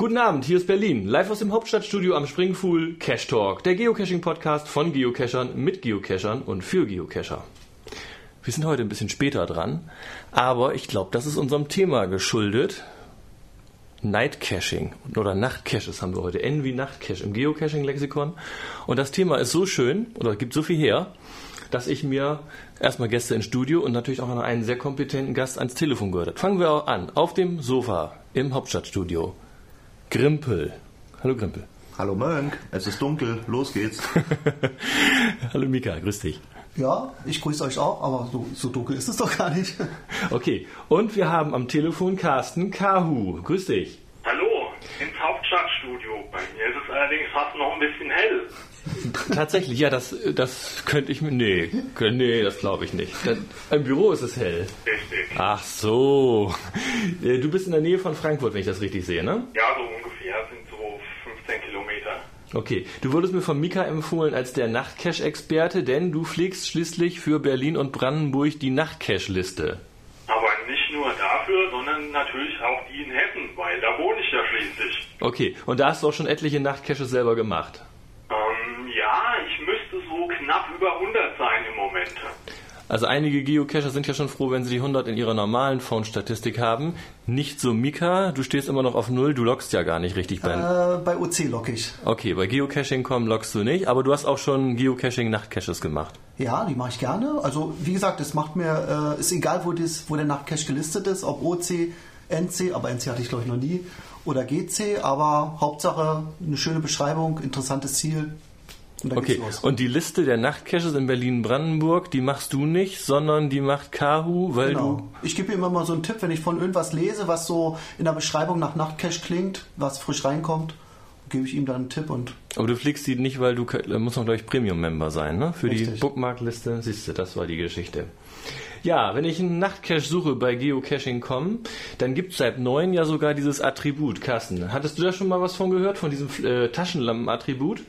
Guten Abend, hier ist Berlin. Live aus dem Hauptstadtstudio am Springfuhl Cash Talk, der Geocaching-Podcast von Geocachern mit Geocachern und für Geocacher. Wir sind heute ein bisschen später dran, aber ich glaube, das ist unserem Thema geschuldet. Night Caching oder Nachtcaches haben wir heute. N wie Nachtcache im Geocaching-Lexikon. Und das Thema ist so schön oder gibt so viel her, dass ich mir erstmal Gäste ins Studio und natürlich auch noch einen sehr kompetenten Gast ans Telefon gehört habe. Fangen wir an. Auf dem Sofa im Hauptstadtstudio. Grimpel. Hallo Grimpel. Hallo Mönk, es ist dunkel, los geht's. Hallo Mika, grüß dich. Ja, ich grüße euch auch, aber so, so dunkel ist es doch gar nicht. Okay, und wir haben am Telefon Carsten Kahu. Grüß dich. Hallo, ins Hauptstadtstudio. Bei mir ist es allerdings fast noch ein bisschen hell. Tatsächlich, ja, das, das könnte ich mir. Nee, nee, das glaube ich nicht. Das, Im Büro ist es hell. Richtig. Ach so. Äh, Du bist in der Nähe von Frankfurt, wenn ich das richtig sehe, ne? Ja, so ungefähr sind so 15 Kilometer. Okay. Du wurdest mir von Mika empfohlen als der Nachtcache-Experte, denn du pflegst schließlich für Berlin und Brandenburg die Nachtcache-Liste. Aber nicht nur dafür, sondern natürlich auch die in Hessen, weil da wohne ich ja schließlich. Okay. Und da hast du auch schon etliche Nachtcaches selber gemacht. Also einige Geocacher sind ja schon froh, wenn sie die 100 in ihrer normalen Phone-Statistik haben. Nicht so Mika, du stehst immer noch auf Null, du loggst ja gar nicht richtig bei. Äh, bei OC logge ich. Okay, bei Geocaching.com loggst du nicht, aber du hast auch schon Geocaching-Nachtcaches gemacht. Ja, die mache ich gerne. Also wie gesagt, es macht mir, äh, ist egal, wo, das, wo der Nachtcache gelistet ist, ob OC, NC, aber NC hatte ich glaube ich noch nie, oder GC, aber Hauptsache eine schöne Beschreibung, interessantes Ziel. Und Okay, und die Liste der Nachtcaches in Berlin-Brandenburg, die machst du nicht, sondern die macht Kahu, weil Genau. Ich gebe ihm immer mal so einen Tipp, wenn ich von irgendwas lese, was so in der Beschreibung nach Nachtcache klingt, was frisch reinkommt, gebe ich ihm dann einen Tipp und du. Aber du fliegst die nicht, weil du da muss man glaube ich Premium-Member sein, ne? Für die Richtig. Bookmark-Liste. Siehst du, das war die Geschichte. Ja, wenn ich einen Nachtcache suche bei Geocaching.com, dann gibt es seit neun ja sogar dieses Attribut. Carsten, hattest du da schon mal was von gehört, von diesem äh, Taschenlampen-Attribut?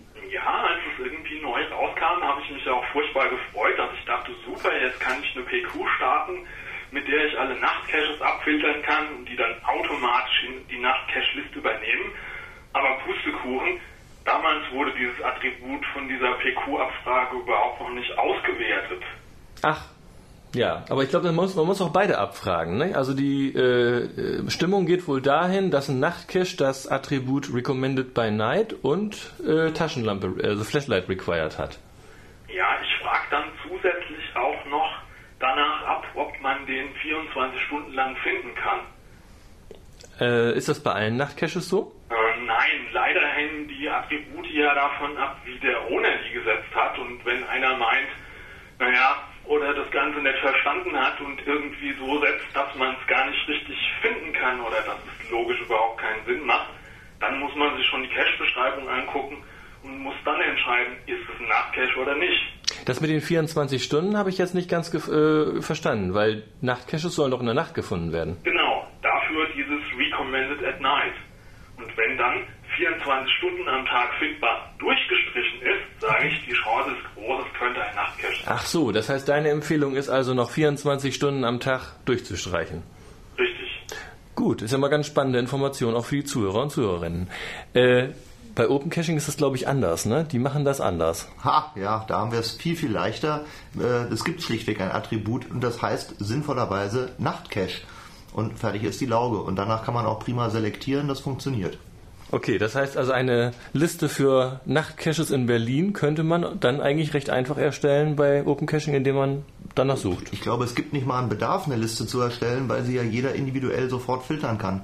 Furchtbar gefreut. Also ich dachte, super, jetzt kann ich eine PQ starten, mit der ich alle Nachtcaches abfiltern kann und die dann automatisch in die Nachtcache-Liste übernehmen. Aber Pustekuchen, damals wurde dieses Attribut von dieser PQ-Abfrage überhaupt noch nicht ausgewertet. Ach, ja, aber ich glaube, man muss, man muss auch beide abfragen. Ne? Also die äh, äh, Stimmung geht wohl dahin, dass ein Nachtcache das Attribut Recommended by Night und äh, Taschenlampe, also Flashlight required hat. Ja, ich frage dann zusätzlich auch noch danach ab, ob man den 24 Stunden lang finden kann. Äh, ist das bei allen Nachtcaches so? Äh, nein, leider hängen die Attribute ja davon ab, wie der Owner die gesetzt hat. Und wenn einer meint, naja, oder das Ganze nicht verstanden hat und irgendwie so setzt, dass man es gar nicht richtig finden kann oder dass es logisch überhaupt keinen Sinn macht, dann muss man sich schon die Cache-Beschreibung angucken und muss dann entscheiden, ist es ein Nachtcache oder nicht. Das mit den 24 Stunden habe ich jetzt nicht ganz äh, verstanden, weil Nachtcaches sollen doch in der Nacht gefunden werden. Genau, dafür dieses Recommended at Night. Und wenn dann 24 Stunden am Tag findbar durchgestrichen ist, sage ich, die Chance ist groß, es könnte ein Nachtcache sein. Ach so, das heißt, deine Empfehlung ist also noch 24 Stunden am Tag durchzustreichen. Richtig. Gut, ist ja mal ganz spannende Information auch für die Zuhörer und Zuhörerinnen. Äh, bei Open Caching ist das, glaube ich, anders, ne? Die machen das anders. Ha, ja, da haben wir es viel, viel leichter. Äh, Es gibt schlichtweg ein Attribut und das heißt sinnvollerweise Nachtcache. Und fertig ist die Lauge. Und danach kann man auch prima selektieren, das funktioniert. Okay, das heißt also eine Liste für Nachtcaches in Berlin könnte man dann eigentlich recht einfach erstellen bei Open Caching, indem man danach sucht. Ich glaube, es gibt nicht mal einen Bedarf, eine Liste zu erstellen, weil sie ja jeder individuell sofort filtern kann,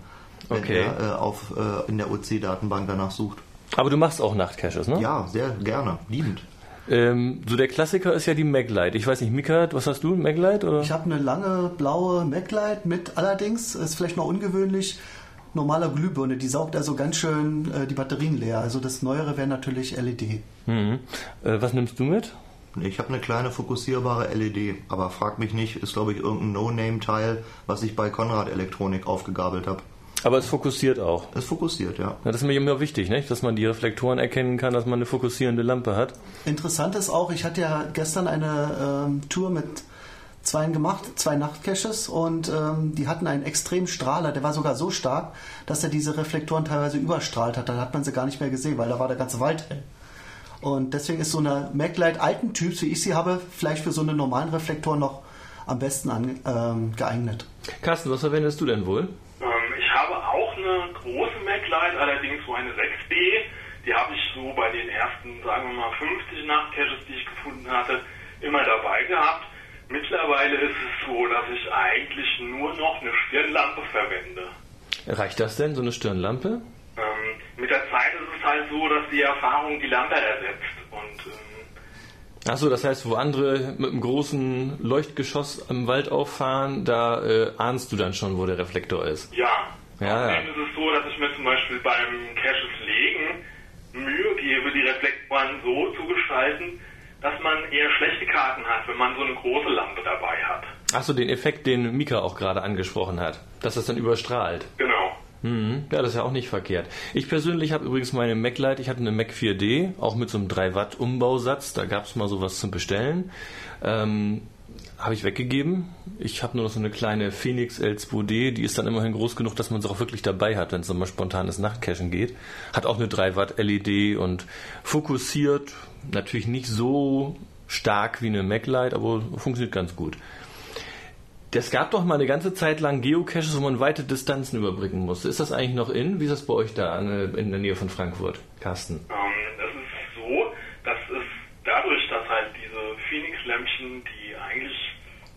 wenn Okay. er äh, auf, äh, in der OC-Datenbank danach sucht. Aber du machst auch Nachtcaches, ne? Ja, sehr gerne, liebend. Ähm, so der Klassiker ist ja die Maglite. Ich weiß nicht, Mika, was hast du? Maglite oder? Ich habe eine lange blaue MacLight mit allerdings, ist vielleicht noch ungewöhnlich, normaler Glühbirne. Die saugt also ganz schön äh, die Batterien leer. Also das Neuere wäre natürlich LED. Mhm. Äh, was nimmst du mit? Ich habe eine kleine fokussierbare LED, aber frag mich nicht, ist glaube ich irgendein No-Name-Teil, was ich bei Konrad Elektronik aufgegabelt habe. Aber es fokussiert auch. Es fokussiert, ja. Ja, das ist mir immer wichtig, nicht? dass man die Reflektoren erkennen kann, dass man eine fokussierende Lampe hat. Interessant ist auch, ich hatte ja gestern eine ähm, Tour mit zwei gemacht, zwei Nachtcaches und ähm, die hatten einen extremen Strahler, der war sogar so stark, dass er diese Reflektoren teilweise überstrahlt hat. Da hat man sie gar nicht mehr gesehen, weil da war der ganze Wald hell. Und deswegen ist so eine MacLight alten Typs, wie ich sie habe, vielleicht für so einen normalen Reflektor noch am besten an, ähm, geeignet. Carsten, was verwendest du denn wohl? Ähm, ich habe auch eine große MacLight, allerdings so eine 6B. Die habe ich so bei den ersten, sagen wir mal, 50 Nachtcaches, die ich gefunden hatte, immer dabei gehabt. Mittlerweile ist es so, dass ich eigentlich nur noch eine Stirnlampe verwende. Reicht das denn, so eine Stirnlampe? Ähm, mit der Zeit ist es halt so, dass die Erfahrung die Lampe ersetzt. Und ähm, Achso, das heißt, wo andere mit einem großen Leuchtgeschoss im Wald auffahren, da äh, ahnst du dann schon, wo der Reflektor ist. ja, Ja, außerdem ja. ist es so, dass ich mir zum Beispiel beim Caches Gebe, die Reflektoren so zu gestalten, dass man eher schlechte Karten hat, wenn man so eine große Lampe dabei hat. Achso, den Effekt, den Mika auch gerade angesprochen hat, dass das dann überstrahlt. Genau. Mhm. Ja, das ist ja auch nicht verkehrt. Ich persönlich habe übrigens meine MacLight, ich hatte eine Mac 4D, auch mit so einem 3 Watt Umbausatz, da gab es mal sowas zum Bestellen. Ähm, habe ich weggegeben. Ich habe nur noch so eine kleine Phoenix L2D, die ist dann immerhin groß genug, dass man sie auch wirklich dabei hat, wenn es mal spontanes Nachtcachen geht. Hat auch eine 3 Watt LED und fokussiert, natürlich nicht so stark wie eine MacLight, aber funktioniert ganz gut. Es gab doch mal eine ganze Zeit lang Geocaches, wo man weite Distanzen überbrücken musste. Ist das eigentlich noch in? Wie ist das bei euch da an- in der Nähe von Frankfurt, Carsten? Ähm, es ist so, dass es dadurch, dass halt diese Phoenix-Lämpchen, die eigentlich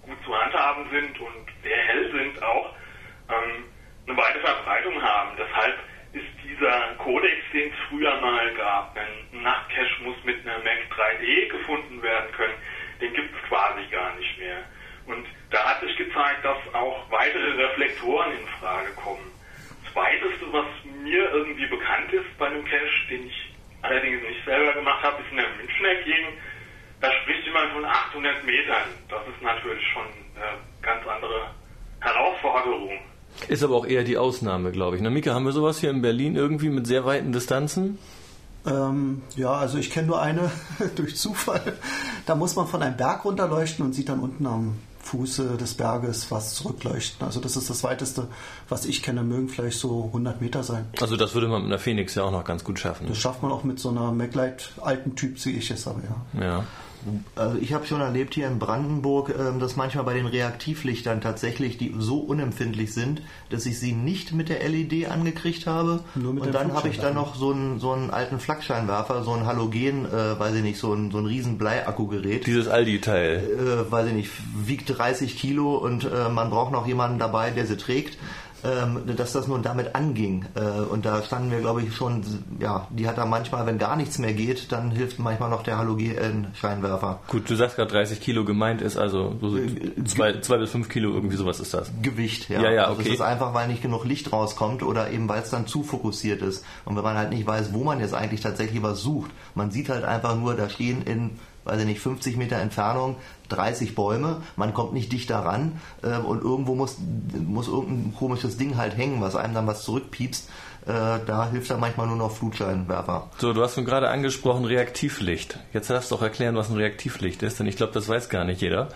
gut zu handhaben sind und sehr hell sind auch, ähm, eine weite Verbreitung haben. Deshalb ist dieser Codex, den es früher mal gab, ein Nachtcache muss mit einer Mac 3D gefunden werden können, den gibt es quasi gar nicht mehr. Und da hat sich gezeigt, dass auch weitere Reflektoren in Frage kommen. Das weiteste, was mir irgendwie bekannt ist bei einem Cache, den ich allerdings nicht selber gemacht habe, ist in der Münchner Gegend. Da spricht jemand von 800 Metern. Das ist natürlich schon eine ganz andere Herausforderung. Ist aber auch eher die Ausnahme, glaube ich. Na, Mika, haben wir sowas hier in Berlin irgendwie mit sehr weiten Distanzen? Ähm, ja, also ich kenne nur eine durch Zufall. Da muss man von einem Berg runterleuchten und sieht dann unten am Fuße des Berges was zurückleuchten. Also das ist das weiteste, was ich kenne. Mögen vielleicht so 100 Meter sein. Also das würde man mit einer Phoenix ja auch noch ganz gut schaffen. Das schafft man auch mit so einer MacLight alten Typ, wie ich es habe, ja. Ja. Also ich habe schon erlebt hier in Brandenburg, ähm, dass manchmal bei den Reaktivlichtern tatsächlich die so unempfindlich sind, dass ich sie nicht mit der LED angekriegt habe. Nur mit und dann habe ich da noch so einen, so einen alten Flakscheinwerfer, so ein Halogen, äh, weiß ich nicht, so ein, so ein riesen Bleiakkugerät. Dieses Aldi-Teil. äh, weiß ich nicht, wiegt 30 Kilo und äh, man braucht noch jemanden dabei, der sie trägt, dass das nun damit anging. Äh, und da standen wir, glaube ich, schon, ja, die hat da manchmal, wenn gar nichts mehr geht, dann hilft manchmal noch der Halogen-Scheinwerfer. Gut, du sagst gerade 30 Kilo gemeint ist, also so zwei, zwei bis fünf Kilo, irgendwie sowas ist das. Gewicht, ja. Ja, ja, Also okay. es ist einfach, weil nicht genug Licht rauskommt oder eben weil es dann zu fokussiert ist. Und wenn man halt nicht weiß, wo man jetzt eigentlich tatsächlich was sucht, man sieht halt einfach nur, da stehen in, weiß ich nicht, 50 Meter Entfernung 30 Bäume, man kommt nicht dichter ran äh, und irgendwo muss, muss irgendein komisches Ding halt hängen, was einem dann was zurückpiepst. Äh, da hilft dann manchmal nur noch Flutscheinwerfer. So, du hast nun gerade angesprochen Reaktivlicht. Jetzt darfst du doch erklären, was ein Reaktivlicht ist, denn ich glaube, das weiß gar nicht jeder.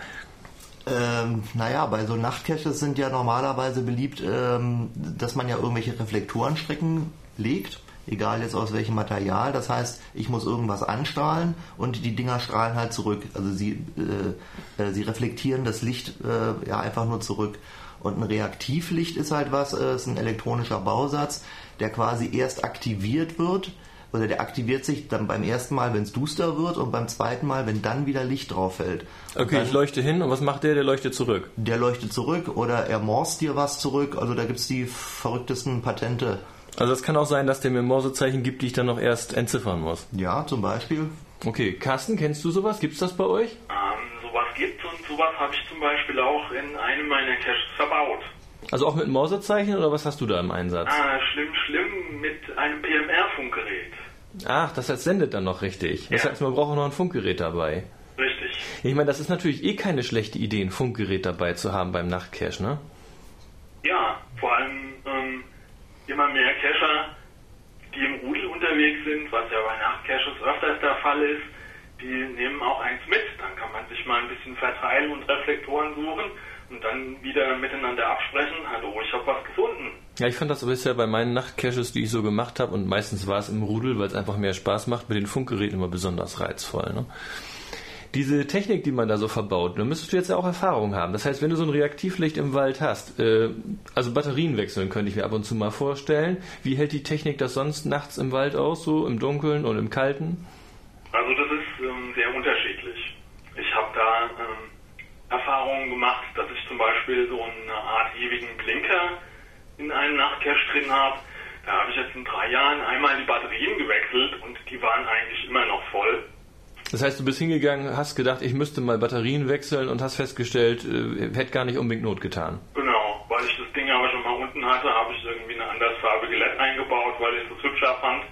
Ähm, naja, bei so Nachtcaches sind ja normalerweise beliebt, ähm, dass man ja irgendwelche Reflektorenstrecken legt, egal jetzt aus welchem Material. Das heißt, ich muss irgendwas anstrahlen und die Dinger strahlen halt zurück. Also sie, äh, äh, sie reflektieren das Licht äh, ja einfach nur zurück. Und ein Reaktivlicht ist halt was, äh, ist ein elektronischer Bausatz, der quasi erst aktiviert wird, oder der aktiviert sich dann beim ersten Mal, wenn es duster wird und beim zweiten Mal, wenn dann wieder Licht drauf fällt. Und Okay, dann- ich leuchte hin und was macht der? Der leuchtet zurück. der leuchtet zurück oder er morst dir was zurück. Also da gibt's die verrücktesten Patente. Also es kann auch sein, dass der mir Morsezeichen gibt, die ich dann noch erst entziffern muss. Ja, zum Beispiel. Okay, Carsten, kennst du sowas? Gibt's das bei euch? Ähm, sowas gibt und sowas habe ich zum Beispiel auch in einem meiner Caches verbaut. Also auch mit Morsezeichen oder was hast du da im Einsatz? Ah, schlimm, schlimm mit einem PMR-Funkgerät. Ach, das heißt, sendet dann noch richtig. Das Ja. heißt, man braucht auch noch ein Funkgerät dabei. Richtig. Ich meine, das ist natürlich eh keine schlechte Idee, ein Funkgerät dabei zu haben beim Nachtcache, ne? Ja, vor allem ähm, immer mehr Cacher, die im Rudel unterwegs sind, was ja bei Nachtcaches öfters der Fall ist, die nehmen auch eins mit. Dann kann man sich mal ein bisschen verteilen und Reflektoren suchen und dann wieder miteinander absprechen. Hallo, ich habe was gefunden. Ja, ich fand das bisher bei meinen Nachtcaches, die ich so gemacht habe, und meistens war es im Rudel, weil es einfach mehr Spaß macht, mit den Funkgeräten immer besonders reizvoll. Ne? Diese Technik, die man da so verbaut, da müsstest du jetzt ja auch Erfahrung haben. Das heißt, wenn du so ein Reaktivlicht im Wald hast, äh, also Batterien wechseln könnte ich mir ab und zu mal vorstellen. Wie hält die Technik das sonst nachts im Wald aus, so im Dunkeln und im Kalten? Also das ist ähm, sehr unterschiedlich. Ich habe da ähm, Erfahrungen gemacht, dass ich zum Beispiel so eine Art ewigen Blinker in einem Nachtcache drin habe. Da habe ich jetzt in drei Jahren einmal die Batterien gewechselt und die waren eigentlich immer noch voll. Das heißt, du bist hingegangen, hast gedacht, ich müsste mal Batterien wechseln und hast festgestellt, äh, hätte gar nicht unbedingt Not getan. Genau, weil ich das Ding aber schon mal unten hatte, habe ich irgendwie eine andersfarbige LED eingebaut, weil ich es hübscher fand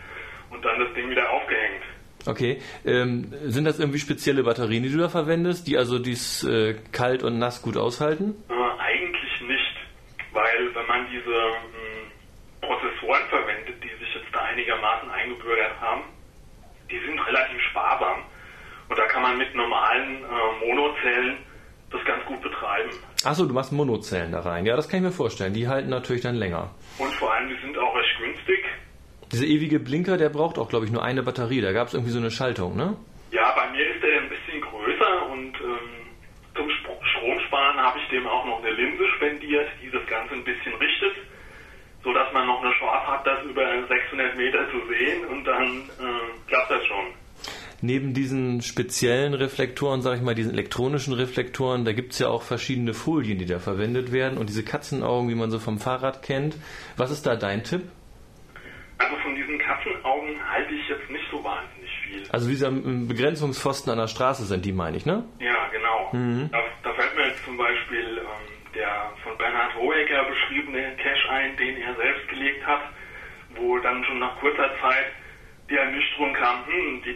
und dann das Ding wieder aufgehängt. Okay, ähm, sind das irgendwie spezielle Batterien, die du da verwendest, die also dies äh, kalt und nass gut aushalten? Äh, eigentlich nicht, weil wenn man diese mh, Prozessoren verwendet, die sich jetzt da einigermaßen eingebürgert haben, die sind relativ sparsam und da kann man mit normalen äh, Monozellen das ganz gut betreiben. Achso, du machst Monozellen da rein. Ja, das kann ich mir vorstellen. Die halten natürlich dann länger. Und vor allem, die sind auch recht günstig. Dieser ewige Blinker, der braucht auch, glaube ich, nur eine Batterie. Da gab es irgendwie so eine Schaltung, ne? Ja, bei mir ist der ein bisschen größer und ähm, zum Sp Stromsparen habe ich dem auch noch eine Linse spendiert, die das Ganze ein bisschen richtet, sodass man noch eine Chance hat, das über 600 Meter zu sehen und dann äh, klappt das schon. Neben diesen speziellen Reflektoren, sage ich mal, diesen elektronischen Reflektoren, da gibt es ja auch verschiedene Folien, die da verwendet werden und diese Katzenaugen, wie man so vom Fahrrad kennt. Was ist da dein Tipp? Also von diesen Katzenaugen halte ich jetzt nicht so wahnsinnig viel. Also diese Begrenzungspfosten an der Straße sind die, meine ich, ne? Ja, genau. Mhm. Da, da, fällt mir jetzt zum Beispiel ähm, der von Bernhard Hohecker beschriebene Cache ein, den er selbst gelegt hat, wo dann schon nach kurzer Zeit die Ernüchterung kam, hm, die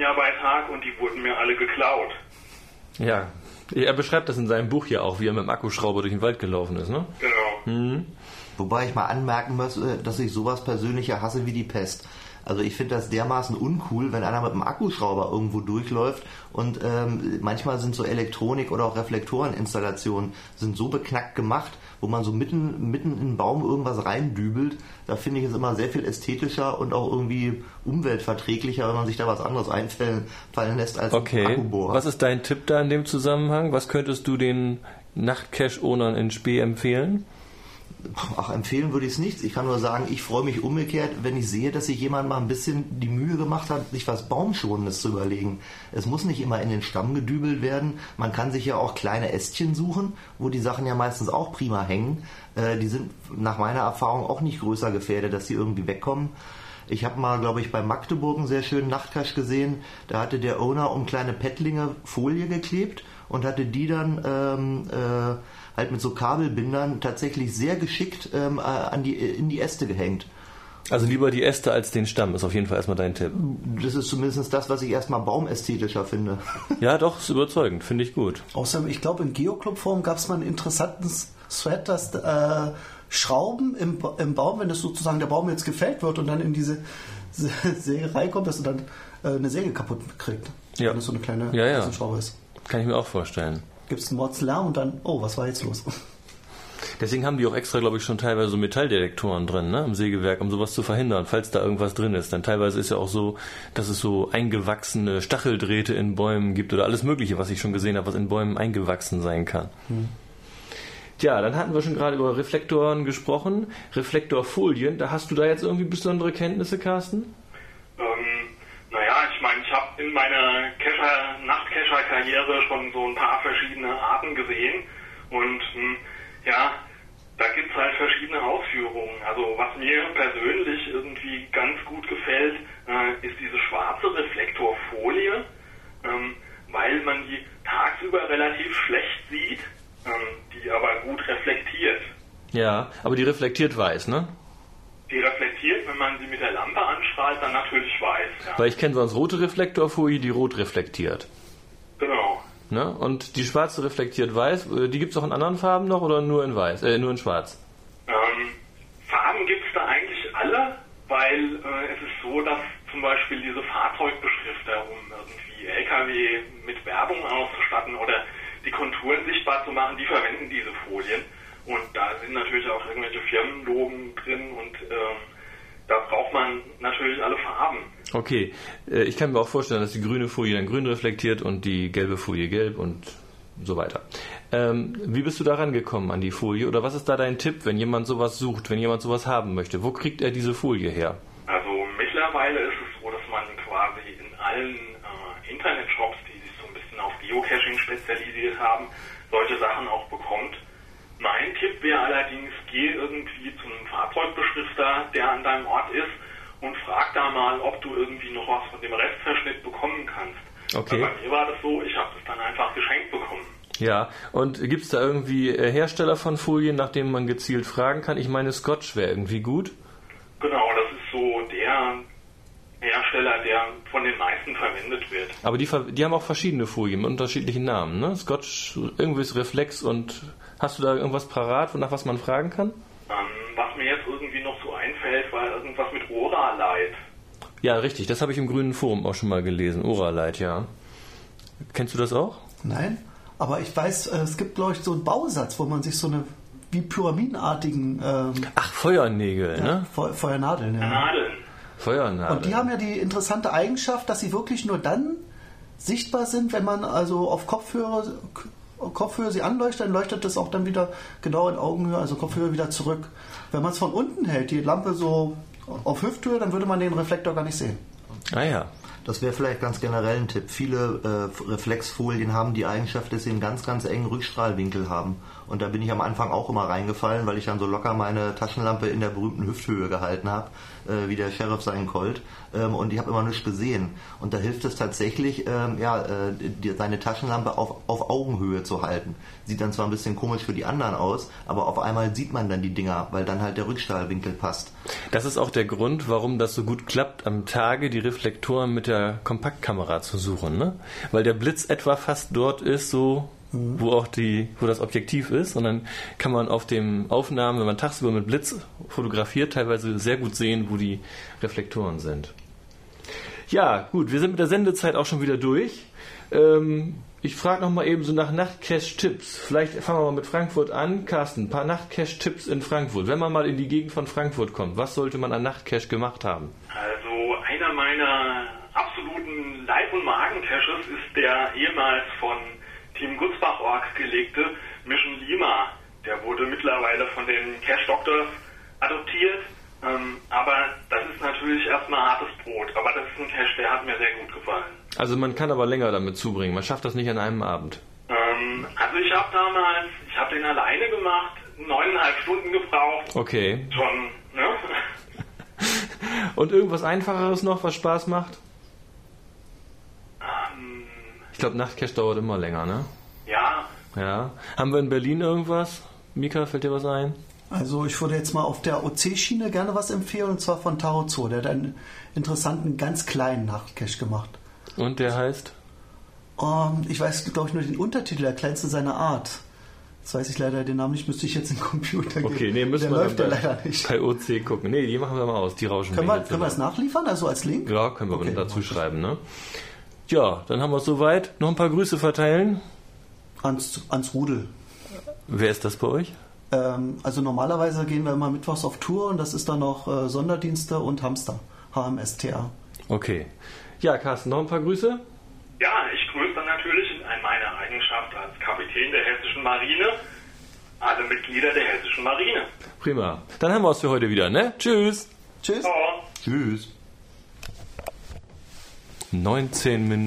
Ja bei Tag und die wurden mir alle geklaut. Ja, er beschreibt das in seinem Buch ja auch, wie er mit dem Akkuschrauber durch den Wald gelaufen ist, ne? Genau. Mhm. Wobei ich mal anmerken muss, äh, dass ich sowas persönlicher hasse wie die Pest. Also ich finde das dermaßen uncool, wenn einer mit einem Akkuschrauber irgendwo durchläuft und ähm, manchmal sind so Elektronik oder auch Reflektoreninstallationen sind so beknackt gemacht, wo man so mitten, mitten in einen Baum irgendwas reindübelt. Da finde ich es immer sehr viel ästhetischer und auch irgendwie umweltverträglicher, wenn man sich da was anderes einfallen fallen lässt als okay. ein Akkubohrer. Was ist dein Tipp da in dem Zusammenhang? Was könntest du den Nachtcache-Ownern in Spee empfehlen? Ach, empfehlen würde ich es nicht. Ich kann nur sagen, ich freue mich umgekehrt, wenn ich sehe, dass sich jemand mal ein bisschen die Mühe gemacht hat, sich was Baumschonendes zu überlegen. Es muss nicht immer in den Stamm gedübelt werden. Man kann sich ja auch kleine Ästchen suchen, wo die Sachen ja meistens auch prima hängen. Äh, die sind nach meiner Erfahrung auch nicht größer gefährdet, dass sie irgendwie wegkommen. Ich habe mal, glaube ich, bei Magdeburg einen sehr schönen Nachtcash gesehen. Da hatte der Owner um kleine Pettlinge Folie geklebt und hatte die dann ähm, äh, halt mit so Kabelbindern tatsächlich sehr geschickt ähm, äh, an die, in die Äste gehängt. Also lieber die Äste als den Stamm, ist auf jeden Fall erstmal dein Tipp. Das ist zumindest das, was ich erstmal baumästhetischer finde. Ja, doch, ist überzeugend, finde ich gut. Außerdem, ich glaube, in Geoclub-Form gab es mal einen interessanten Thread, dass äh, Schrauben im, im Baum, wenn das sozusagen der Baum jetzt gefällt wird und dann in diese Säge reinkommt, dass du dann äh, eine Säge kaputt kriegt. Ja. Wenn das so eine kleine ja, ja. Schraube ist. Kann ich mir auch vorstellen. Gibt es einen Mordslärm und dann, oh, was war jetzt los? Deswegen haben die auch extra, glaube ich, schon teilweise so Metalldetektoren drin, ne, im Sägewerk, um sowas zu verhindern, falls da irgendwas drin ist. Dann teilweise ist ja auch so, dass es so eingewachsene Stacheldrähte in Bäumen gibt oder alles Mögliche, was ich schon gesehen habe, was in Bäumen eingewachsen sein kann. Hm. Tja, dann hatten wir schon gerade über Reflektoren gesprochen. Reflektorfolien, da hast du da jetzt irgendwie besondere Kenntnisse, Carsten? Ähm, naja, ich meine, ich habe in meiner Nachtcacher-Karriere schon so ein paar verschiedene Arten gesehen und hm, ja, da gibt es halt verschiedene Ausführungen. Also was mir persönlich irgendwie ganz gut gefällt, äh, ist diese schwarze Reflektorfolie, ähm, weil man die tagsüber relativ schlecht sieht ähm, die aber gut reflektiert. Ja, aber die reflektiert weiß, ne? Die reflektiert, wenn man sie mit der Lampe anstrahlt, dann natürlich weiß. Ja. Weil ich kenne sonst rote Reflektorfolie, die rot reflektiert. Genau. Ne? Und die schwarze reflektiert weiß. Äh, die gibt es auch in anderen Farben noch oder nur in weiß, äh, nur in schwarz? Ähm, Farben gibt es da eigentlich alle, weil äh, es ist so, dass zum Beispiel diese Fahrzeugbeschriftung Werbungsbeschrifter, um irgendwie LKW mit Werbung auszustatten oder die Konturen sichtbar zu machen, die verwenden diese Folien. Und da sind natürlich auch irgendwelche Firmenlogen drin und ähm, da braucht man natürlich alle Farben. Okay, äh, ich kann mir auch vorstellen, dass die grüne Folie dann grün reflektiert und die gelbe Folie gelb und so weiter. Ähm, wie bist du daran gekommen an die Folie oder was ist da dein Tipp, wenn jemand sowas sucht, wenn jemand sowas haben möchte? Wo kriegt er diese Folie her? Also mittlerweile ist es so, dass man quasi in allen äh, Internetshops, die sich so ein bisschen auf Geocaching spezialisiert haben, solche Sachen auch bekommt. Mein Tipp wäre allerdings, geh irgendwie zu einem Fahrzeugbeschrifter, der an deinem Ort ist, und frag da mal, ob du irgendwie noch was von dem Restverschnitt bekommen kannst. Okay. Weil bei mir war das so, ich habe das dann einfach geschenkt bekommen. Ja, und gibt es da irgendwie äh, Hersteller von Folien, nach denen man gezielt fragen kann? Ich meine, Scotch wäre irgendwie gut. Genau, das ist so der Hersteller, der von den meisten verwendet wird. Aber die, die haben auch verschiedene Folien mit unterschiedlichen Namen, ne? Scotch, irgendwie ist Reflex und hast du da irgendwas parat, nach was man fragen kann? War irgendwas mit Oralight. Ja, richtig, das habe ich im grünen Forum auch schon mal gelesen. Oralight, ja. Kennst du das auch? Nein, aber ich weiß, äh, es gibt, glaube ich, so einen Bausatz, wo man sich so eine wie pyramidenartigen ähm, Ach, Feuernägel, ja, ne? Feu Feuernadeln. Ja. Nadeln. Feuernadel. Und die haben ja die interessante Eigenschaft, dass sie wirklich nur dann sichtbar sind, wenn man also auf Kopfhörer, Kopfhöhe sie anleuchtet, dann leuchtet das auch dann wieder genau in Augenhöhe, also Kopfhöhe wieder zurück. Wenn man es von unten hält, die Lampe so auf Hüfthöhe, dann würde man den Reflektor gar nicht sehen. ah ja. Das wäre vielleicht ganz generell ein Tipp. Viele äh, Reflexfolien haben die Eigenschaft, dass sie einen ganz, ganz engen Rückstrahlwinkel haben. Und da bin ich am Anfang auch immer reingefallen, weil ich dann so locker meine Taschenlampe in der berühmten Hüfthöhe gehalten habe, äh, wie der Sheriff sein Colt. Ähm, und ich habe immer nichts gesehen. Und da hilft es tatsächlich, ähm, ja, äh, die, seine Taschenlampe auf, auf Augenhöhe zu halten. Sieht dann zwar ein bisschen komisch für die anderen aus, aber auf einmal sieht man dann die Dinger, weil dann halt der Rückstrahlwinkel passt. Das ist auch der Grund, warum das so gut klappt, am Tage die Reflektoren mit der Kompaktkamera zu suchen, ne? Weil der Blitz etwa fast dort ist, so wo auch die, wo das Objektiv ist, und dann kann man auf dem Aufnahmen, wenn man tagsüber mit Blitz fotografiert, teilweise sehr gut sehen, wo die Reflektoren sind. Ja, gut, wir sind mit der Sendezeit auch schon wieder durch. Ähm, ich frage noch mal eben so nach Nachtcache-Tipps. Vielleicht fangen wir mal mit Frankfurt an. Carsten, ein paar Nachtcache-Tipps in Frankfurt. Wenn man mal in die Gegend von Frankfurt kommt, was sollte man an Nachtcache gemacht haben? Also einer meiner absoluten Leib- und Magen-Caches ist der ehemals von Team Gutzbach-Org gelegte Mission Lima. Der wurde mittlerweile von den Cache Doctors adoptiert. Ähm, aber das ist natürlich erstmal hartes Brot. Aber das ist ein Cache, der hat mir sehr gut gefallen. Also man kann aber länger damit zubringen. Man schafft das nicht an einem Abend. Ähm, also ich habe damals, ich habe den alleine gemacht, neuneinhalb Stunden gebraucht. Okay. Schon, ne? Und irgendwas Einfacheres noch, was Spaß macht? Ich glaube, Nachtcache dauert immer länger, ne? ja, Ja. Haben wir in Berlin irgendwas? Mika, fällt dir was ein? Also ich würde jetzt mal auf der OC-Schiene gerne was empfehlen, und zwar von Taro Zoo. Der hat einen interessanten, ganz kleinen Nachtcache gemacht. Und der heißt? Ähm, ich weiß, glaube ich, nur den Untertitel, der kleinste seiner Art. Jetzt weiß ich leider den Namen nicht, müsste ich jetzt in den Computer gehen. Okay, nee, müssen der wir läuft bei, leider nicht. bei OC gucken. Nee, die machen wir mal aus. Die rauschen Können wir, jetzt können wir es nachliefern, also als Link? Ja, können wir Okay, dazu schreiben, ne? Ja, dann haben wir es soweit. Noch ein paar Grüße verteilen. Ans, ans Rudel. Wer ist das bei euch? Ähm, also normalerweise gehen wir immer mittwochs auf Tour und das ist dann noch äh, Sonderdienste und Hamster. HMSTA. Okay. Ja, Carsten, noch ein paar Grüße? Ja, ich grüße dann natürlich in meiner Eigenschaft als Kapitän der Hessischen Marine alle Mitglieder der Hessischen Marine. Prima. Dann haben wir es für heute wieder, ne? Tschüss. Tschüss. Ciao. Tschüss. 19 Minuten.